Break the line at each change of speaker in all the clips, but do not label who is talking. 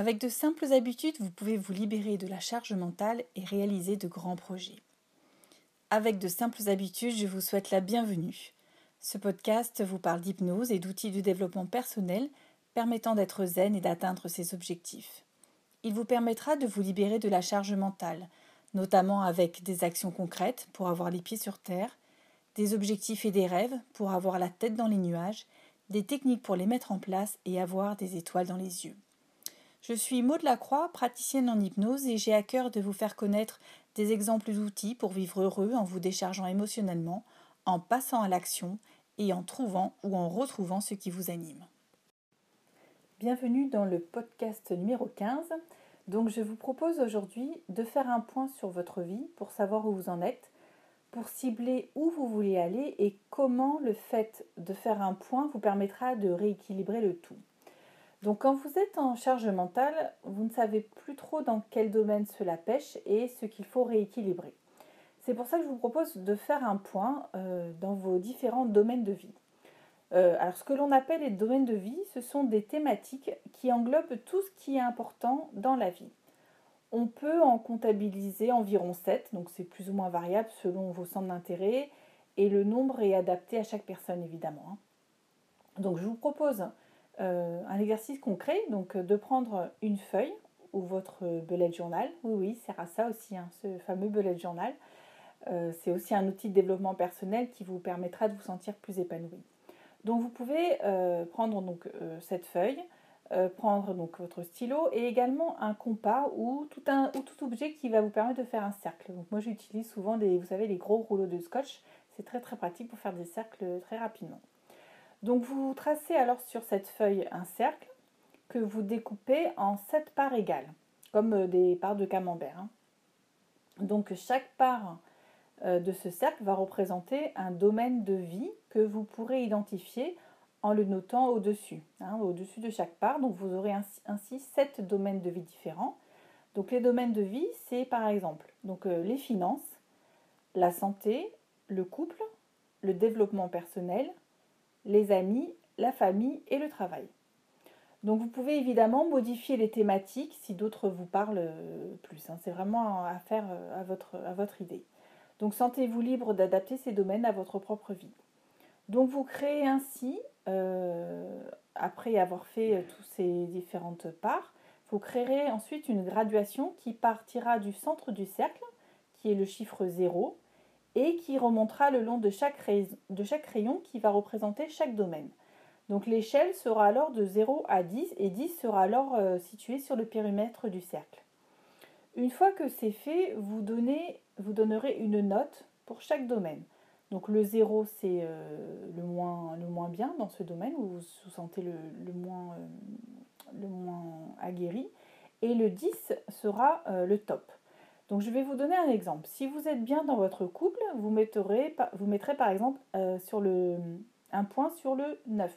Avec de simples habitudes, vous pouvez vous libérer de la charge mentale et réaliser de grands projets. Avec de simples habitudes, je vous souhaite la bienvenue. Ce podcast vous parle d'hypnose et d'outils de développement personnel permettant d'être zen et d'atteindre ses objectifs. Il vous permettra de vous libérer de la charge mentale, notamment avec des actions concrètes pour avoir les pieds sur terre, des objectifs et des rêves pour avoir la tête dans les nuages, des techniques pour les mettre en place et avoir des étoiles dans les yeux. Je suis Maud Lacroix, praticienne en hypnose et j'ai à cœur de vous faire connaître des exemples d'outils pour vivre heureux en vous déchargeant émotionnellement, en passant à l'action et en trouvant ou en retrouvant ce qui vous anime. Bienvenue dans le podcast numéro 15. Donc je vous propose aujourd'hui de faire un point sur votre vie pour savoir où vous en êtes, pour cibler où vous voulez aller et comment le fait de faire un point vous permettra de rééquilibrer le tout. Donc quand vous êtes en charge mentale, vous ne savez plus trop dans quel domaine cela pêche et ce qu'il faut rééquilibrer. C'est pour ça que je vous propose de faire un point euh, dans vos différents domaines de vie. Euh, alors ce que l'on appelle les domaines de vie, ce sont des thématiques qui englobent tout ce qui est important dans la vie. On peut en comptabiliser environ 7, donc c'est plus ou moins variable selon vos centres d'intérêt et le nombre est adapté à chaque personne évidemment. Hein. Donc je vous propose euh, un exercice concret, donc euh, de prendre une feuille ou votre bullet journal. Oui, oui, sert à ça aussi, hein, ce fameux bullet journal. Euh, c'est aussi un outil de développement personnel qui vous permettra de vous sentir plus épanoui. Donc vous pouvez prendre donc cette feuille, prendre donc votre stylo et également un compas ou tout, un, ou tout objet qui va vous permettre de faire un cercle. Moi j'utilise souvent des, vous savez, les gros rouleaux de scotch. C'est très très pratique pour faire des cercles très rapidement. Donc vous tracez alors sur cette feuille un cercle que vous découpez en sept parts égales, comme euh, des parts de camembert. Hein. Donc chaque part euh, de ce cercle va représenter un domaine de vie que vous pourrez identifier en le notant au-dessus, hein, au-dessus de chaque part. Donc vous aurez ainsi, sept domaines de vie différents. Donc les domaines de vie, c'est par exemple donc, euh, les finances, la santé, le couple, le développement personnel, les amis, la famille et le travail. Donc vous pouvez évidemment modifier les thématiques si d'autres vous parlent euh, plus. Hein. C'est vraiment à euh, à votre, idée. Donc sentez-vous libre d'adapter ces domaines à votre propre vie. Donc vous créez ainsi, euh, après avoir fait toutes ces différentes parts, vous créerez ensuite une graduation qui partira du centre du cercle, qui est le chiffre 0, et qui remontera le long de chaque, rayon, qui va représenter chaque domaine. Donc l'échelle sera alors de 0 à 10 et 10 sera alors euh, situé sur le périmètre du cercle. Une fois que c'est fait, vous, donnerez une note pour chaque domaine. Donc le 0 c'est euh, le, moins, bien dans ce domaine où vous vous sentez le, euh, le moins aguerri et le 10 sera le top. Donc je vais vous donner un exemple. Si vous êtes bien dans votre couple, vous mettrez, vous par exemple euh, sur le, un point sur le 9,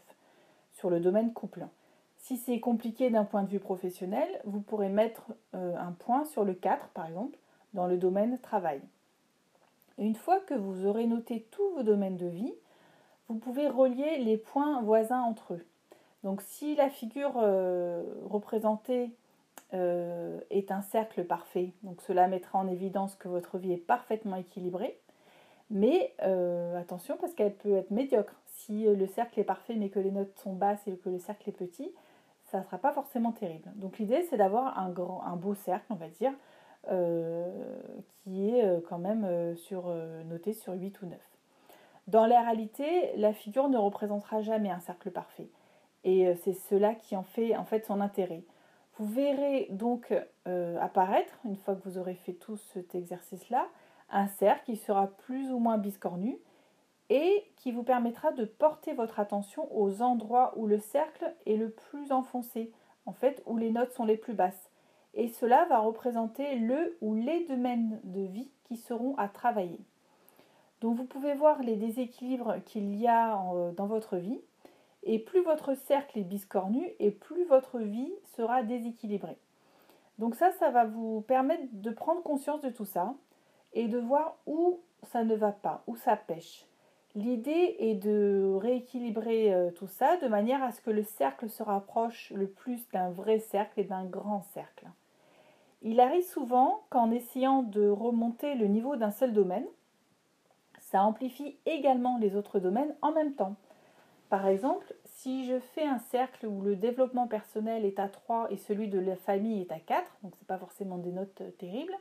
sur le domaine couple. Si c'est compliqué d'un point de vue professionnel, vous pourrez mettre euh, un point sur le 4 par exemple, dans le domaine travail. une fois que vous aurez noté tous vos domaines de vie, vous pouvez relier les points voisins entre eux. Donc si la figure euh, représentée euh, est un cercle parfait. Donc cela mettra en évidence que votre vie est parfaitement équilibrée. Mais euh, attention parce qu'elle peut être médiocre. Si le cercle est parfait mais que les notes sont basses et que le cercle est petit, ça ne sera pas forcément terrible. Donc l'idée c'est d'avoir un, grand, un beau cercle, on va dire, euh, qui est quand même sur, noté sur 8 ou 9. Dans la réalité, la figure ne représentera jamais un cercle parfait. Et c'est cela qui en fait en fait son intérêt. Vous verrez donc euh, apparaître, une fois que vous aurez fait tout cet exercice-là, un cercle qui sera plus ou moins biscornu et qui vous permettra de porter votre attention aux endroits où le cercle est le plus enfoncé, en fait où les notes sont les plus basses. Et cela va représenter le ou les domaines de vie qui seront à travailler. Donc vous pouvez voir les déséquilibres qu'il y a dans votre vie et plus votre cercle est biscornu, et plus votre vie sera déséquilibrée. Donc ça, ça va vous permettre de prendre conscience de tout ça et de voir où ça ne va pas, où ça pêche. L'idée est de rééquilibrer euh, tout ça de manière à ce que le cercle se rapproche le plus d'un vrai cercle et d'un grand cercle. Il arrive souvent qu'en essayant de remonter le niveau d'un seul domaine, ça amplifie également les autres domaines en même temps. Par exemple, si je fais un cercle où le développement personnel est à 3 et celui de la famille est à 4, donc ce n'est pas forcément des notes euh, terribles,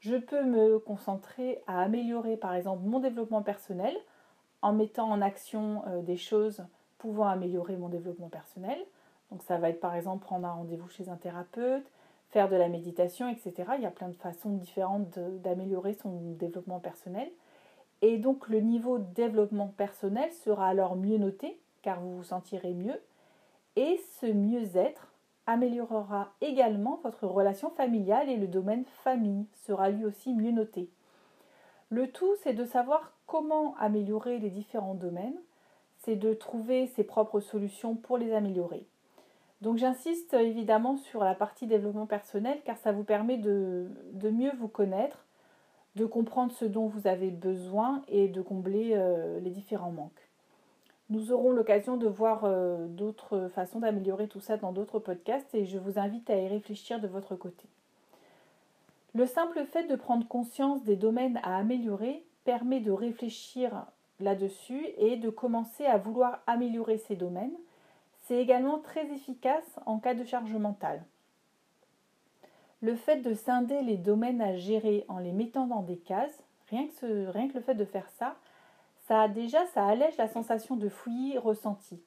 je peux me concentrer à améliorer par exemple mon développement personnel en mettant en action euh, des choses pouvant améliorer mon développement personnel. Donc ça va être par exemple prendre un rendez-vous chez un thérapeute, faire de la méditation, etc. Il y a plein de façons différentes d'améliorer son développement personnel. Et donc le niveau de développement personnel sera alors mieux noté, car vous vous sentirez mieux. Et ce mieux-être améliorera également votre relation familiale et le domaine famille sera lui aussi mieux noté. Le tout, c'est de savoir comment améliorer les différents domaines, c'est de trouver ses propres solutions pour les améliorer. Donc j'insiste évidemment sur la partie développement personnel car ça vous permet de, mieux vous connaître, de comprendre ce dont vous avez besoin et de combler euh, les différents manques. Nous aurons l'occasion de voir euh, d'autres façons d'améliorer tout ça dans d'autres podcasts et je vous invite à y réfléchir de votre côté. Le simple fait de prendre conscience des domaines à améliorer permet de réfléchir là-dessus et de commencer à vouloir améliorer ces domaines. C'est également très efficace en cas de charge mentale. Le fait de scinder les domaines à gérer en les mettant dans des cases, rien que, rien que le fait de faire ça, ça déjà ça allège la sensation de fouillis ressentie.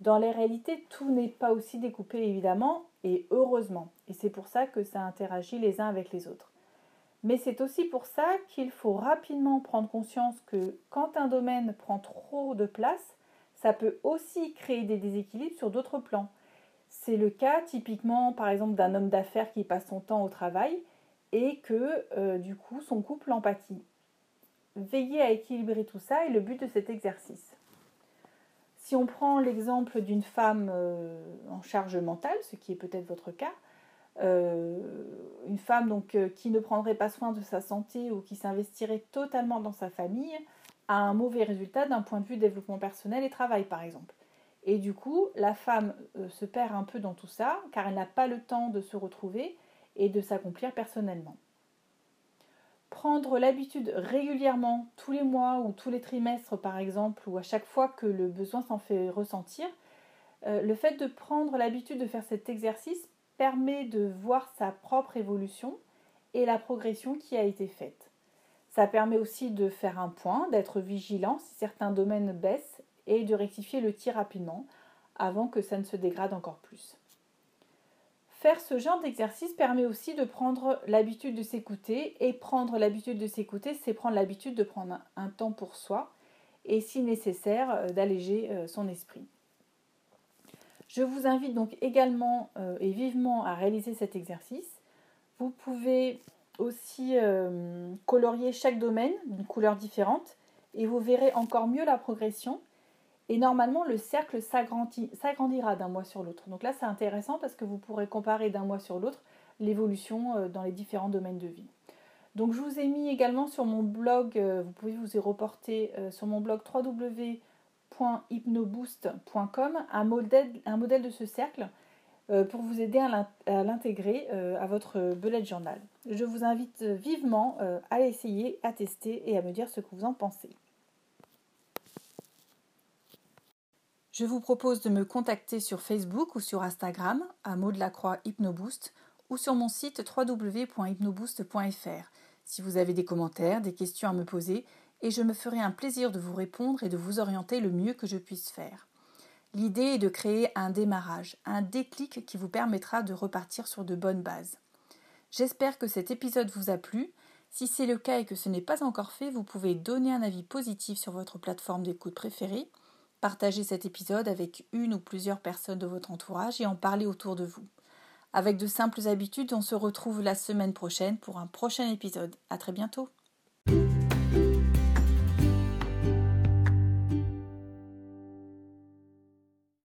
Dans les réalités, tout n'est pas aussi découpé évidemment, et heureusement. Et c'est pour ça que ça interagit les uns avec les autres. Mais c'est aussi pour ça qu'il faut rapidement prendre conscience que quand un domaine prend trop de place, ça peut aussi créer des déséquilibres sur d'autres plans. C'est le cas typiquement par exemple d'un homme d'affaires qui passe son temps au travail et que euh, du coup son couple empathie. Veillez à équilibrer tout ça est le but de cet exercice. Si on prend l'exemple d'une femme euh, en charge mentale, ce qui est peut-être votre cas, euh, une femme donc euh, qui ne prendrait pas soin de sa santé ou qui s'investirait totalement dans sa famille a un mauvais résultat d'un point de vue développement personnel et travail par exemple. Et du coup, la femme se perd un peu dans tout ça car elle n'a pas le temps de se retrouver et de s'accomplir personnellement prendre l'habitude régulièrement, tous les mois ou tous les trimestres par exemple, ou à chaque fois que le besoin s'en fait ressentir, euh, le fait de prendre l'habitude de faire cet exercice permet de voir sa propre évolution et la progression qui a été faite. Ça permet aussi de faire un point, d'être vigilant si certains domaines baissent et de rectifier le tir rapidement avant que ça ne se dégrade encore plus. Faire ce genre d'exercice permet aussi de prendre l'habitude de s'écouter. Et prendre l'habitude de s'écouter, c'est prendre l'habitude de prendre un, temps pour soi et si nécessaire euh, d'alléger euh, son esprit. Je vous invite donc également euh, et vivement à réaliser cet exercice. Vous pouvez aussi colorier chaque domaine d'une couleur différente et vous verrez encore mieux la progression et normalement, le cercle s'agrandira d'un mois sur l'autre. Donc là, c'est intéressant parce que vous pourrez comparer d'un mois sur l'autre l'évolution euh, dans les différents domaines de vie. Donc je vous ai mis également sur mon blog, euh, vous pouvez vous y reporter euh, sur mon blog www.hypnoboost.com un modèle, un modèle de ce cercle pour vous aider à l'intégrer à votre bullet journal. Je vous invite vivement à l'essayer, à tester et à me dire ce que vous en pensez. Je vous propose de me contacter sur Facebook ou sur Instagram à mot de la croix Hypnoboost ou sur mon site www.hypnoboost.fr si vous avez des commentaires, des questions à me poser et je me ferai un plaisir de vous répondre et de vous orienter le mieux que je puisse faire. L'idée est de créer un démarrage, un déclic qui vous permettra de repartir sur de bonnes bases. J'espère que cet épisode vous a plu. Si c'est le cas et que ce n'est pas encore fait, vous pouvez donner un avis positif sur votre plateforme d'écoute préférée Partagez cet épisode avec une ou plusieurs personnes de votre entourage et en parlez autour de vous. Avec de simples habitudes, on se retrouve la semaine prochaine pour un prochain épisode. À très bientôt.